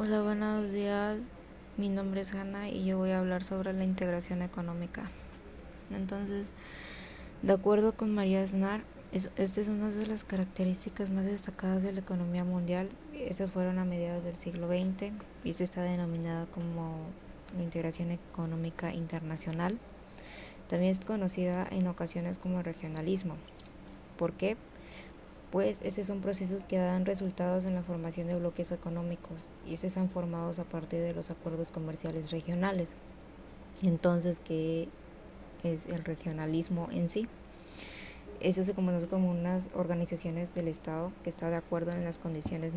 Hola, buenos días. Mi nombre es Hanna y yo voy a hablar sobre la integración económica. Entonces, de acuerdo con María Aznar, esta es una de las características más destacadas de la economía mundial. Esas fueron a mediados del siglo XX y esta está denominada como la integración económica internacional. También es conocida en ocasiones como regionalismo. ¿Por qué? Pues esos son procesos que dan resultados en la formación de bloques económicos y estos han formados a partir de los acuerdos comerciales regionales. Entonces, ¿qué es el regionalismo en sí? Eso se conoce como unas organizaciones del Estado que está de acuerdo en las condiciones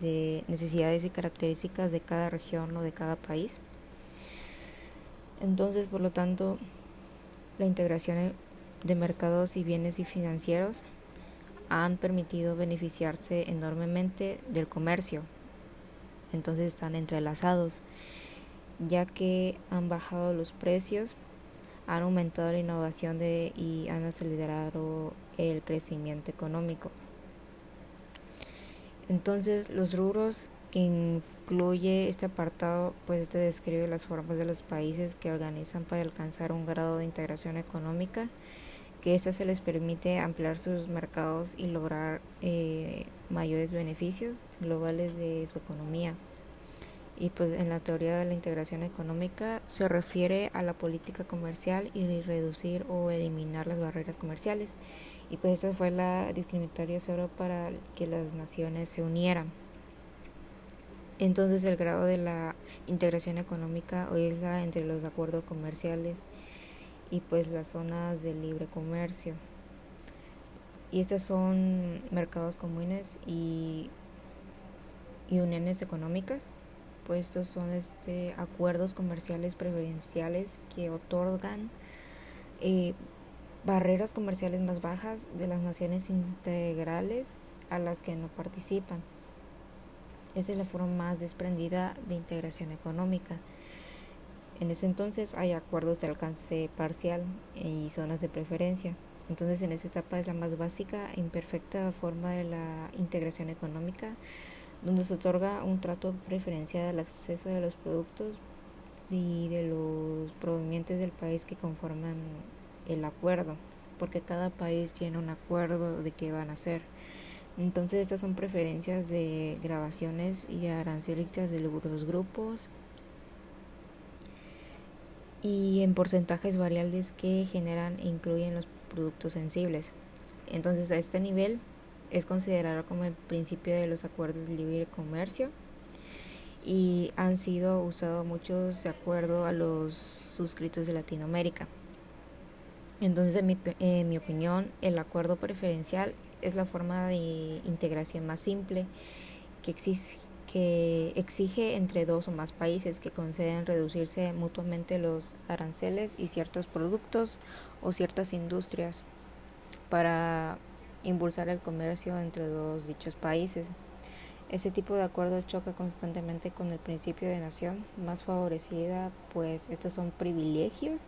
de necesidades y características de cada región o de cada país. Entonces, por lo tanto, la integración de mercados y bienes y financieros han permitido beneficiarse enormemente del comercio. Entonces están entrelazados, ya que han bajado los precios, han aumentado la innovación y han acelerado el crecimiento económico. Entonces los rubros que incluye este apartado, pues este describe las formas de los países que organizan para alcanzar un grado de integración económica que esto se les permite ampliar sus mercados y lograr eh, mayores beneficios globales de su economía. Y pues en la teoría de la integración económica se refiere a la política comercial y reducir o eliminar las barreras comerciales. Y pues esa fue la discriminatoria solo para que las naciones se unieran. Entonces el grado de la integración económica hoy es entre los acuerdos comerciales y pues las zonas de libre comercio. Y estos son mercados comunes y, y uniones económicas. Pues estos son este, acuerdos comerciales preferenciales que otorgan eh, barreras comerciales más bajas de las naciones integrales a las que no participan. Esa es la forma más desprendida de integración económica. En ese entonces hay acuerdos de alcance parcial y zonas de preferencia. Entonces en esa etapa es la más básica e imperfecta forma de la integración económica, donde se otorga un trato preferencial al acceso de los productos y de los provenientes del país que conforman el acuerdo, porque cada país tiene un acuerdo de qué van a hacer. Entonces estas son preferencias de grabaciones y arancélicas de los grupos y en porcentajes variables que generan e incluyen los productos sensibles. Entonces a este nivel es considerado como el principio de los acuerdos de libre comercio y han sido usados muchos de acuerdo a los suscritos de Latinoamérica. Entonces, en mi, en mi opinión, el acuerdo preferencial es la forma de integración más simple que existe que exige entre dos o más países que conceden reducirse mutuamente los aranceles y ciertos productos o ciertas industrias para impulsar el comercio entre dos dichos países. Ese tipo de acuerdo choca constantemente con el principio de nación más favorecida, pues estos son privilegios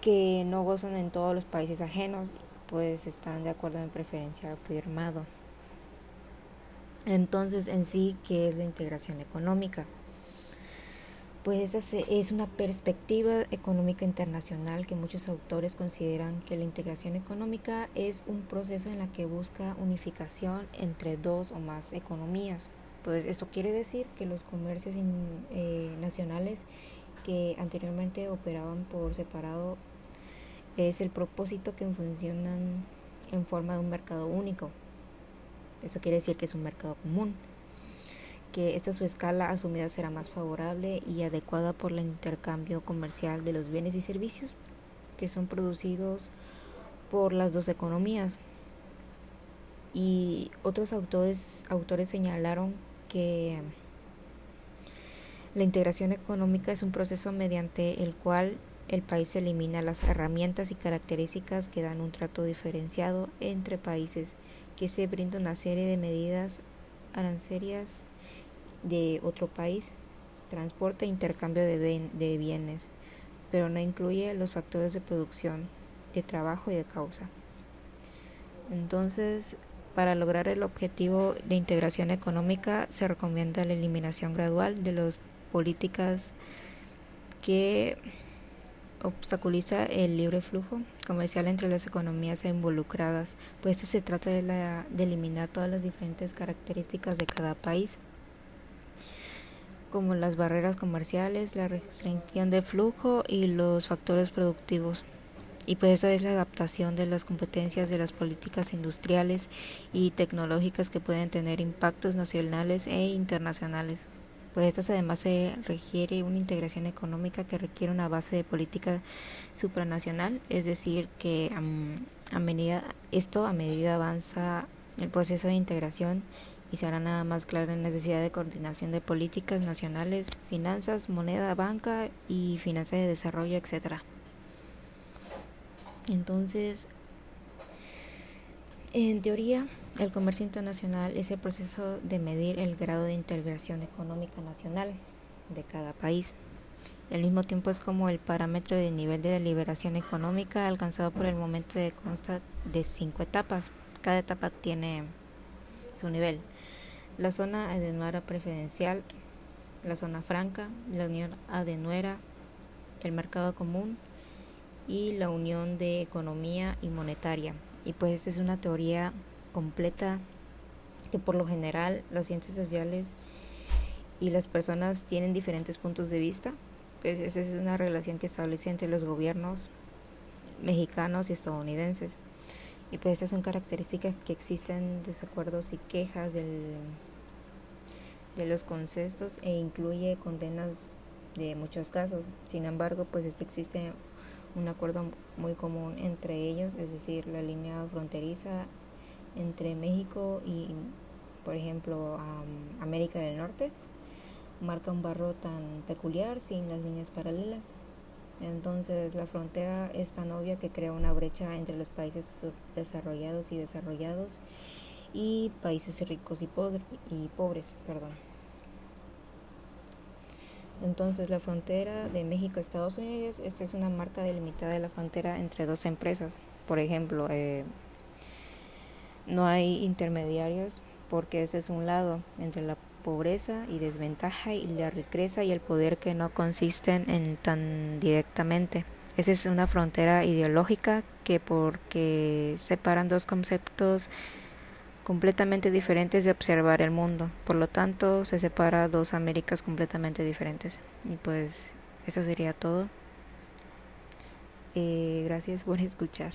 que no gozan en todos los países ajenos, pues están de acuerdo en preferencia firmado. Entonces, en sí, ¿qué es la integración económica? Pues esa es una perspectiva económica internacional que muchos autores consideran que la integración económica es un proceso en la que busca unificación entre dos o más economías. Pues eso quiere decir que los comercios eh, nacionales que anteriormente operaban por separado es el propósito que funcionan en forma de un mercado único. Esto quiere decir que es un mercado común, que esta su escala asumida será más favorable y adecuada por el intercambio comercial de los bienes y servicios que son producidos por las dos economías. Y otros autores, autores señalaron que la integración económica es un proceso mediante el cual el país elimina las herramientas y características que dan un trato diferenciado entre países, que se brinda una serie de medidas arancerias de otro país, transporte e intercambio de, de bienes, pero no incluye los factores de producción, de trabajo y de causa. Entonces, para lograr el objetivo de integración económica se recomienda la eliminación gradual de las políticas que obstaculiza el libre flujo comercial entre las economías involucradas, pues se trata de, la, de eliminar todas las diferentes características de cada país, como las barreras comerciales, la restricción de flujo y los factores productivos. Y pues esa es la adaptación de las competencias de las políticas industriales y tecnológicas que pueden tener impactos nacionales e internacionales. Pues estas además se requiere una integración económica que requiere una base de política supranacional, es decir, que a medida esto a medida avanza el proceso de integración y se hará nada más claro la necesidad de coordinación de políticas nacionales, finanzas, moneda, banca y finanzas de desarrollo, etcétera. Entonces, en teoría, el comercio internacional es el proceso de medir el grado de integración económica nacional de cada país. Al mismo tiempo es como el parámetro de nivel de liberación económica alcanzado por el momento de consta de cinco etapas. Cada etapa tiene su nivel. La zona adenuera preferencial, la zona franca, la unión adenuera, el mercado común y la unión de economía y monetaria y pues es una teoría completa que por lo general las ciencias sociales y las personas tienen diferentes puntos de vista. Pues esa es una relación que establece entre los gobiernos mexicanos y estadounidenses. Y pues estas son características que existen desacuerdos y quejas de los conceptos e incluye condenas de muchos casos. Sin embargo, pues este existe un acuerdo muy común entre ellos, es decir, la línea fronteriza entre México y, por ejemplo, América del Norte, marca un barro tan peculiar sin las líneas paralelas. Entonces la frontera es tan obvia que crea una brecha entre los países desarrollados y desarrollados y países ricos y, y pobres. Perdón. Entonces, la frontera de México-Estados Unidos, esta es una marca delimitada de la frontera entre dos empresas. Por ejemplo, eh, no hay intermediarios porque ese es un lado entre la pobreza y desventaja y la riqueza y el poder que no consisten en tan directamente. Esa es una frontera ideológica que porque separan dos conceptos completamente diferentes de observar el mundo. Por lo tanto, se separa dos Américas completamente diferentes. Y pues eso sería todo. Eh, gracias por escuchar.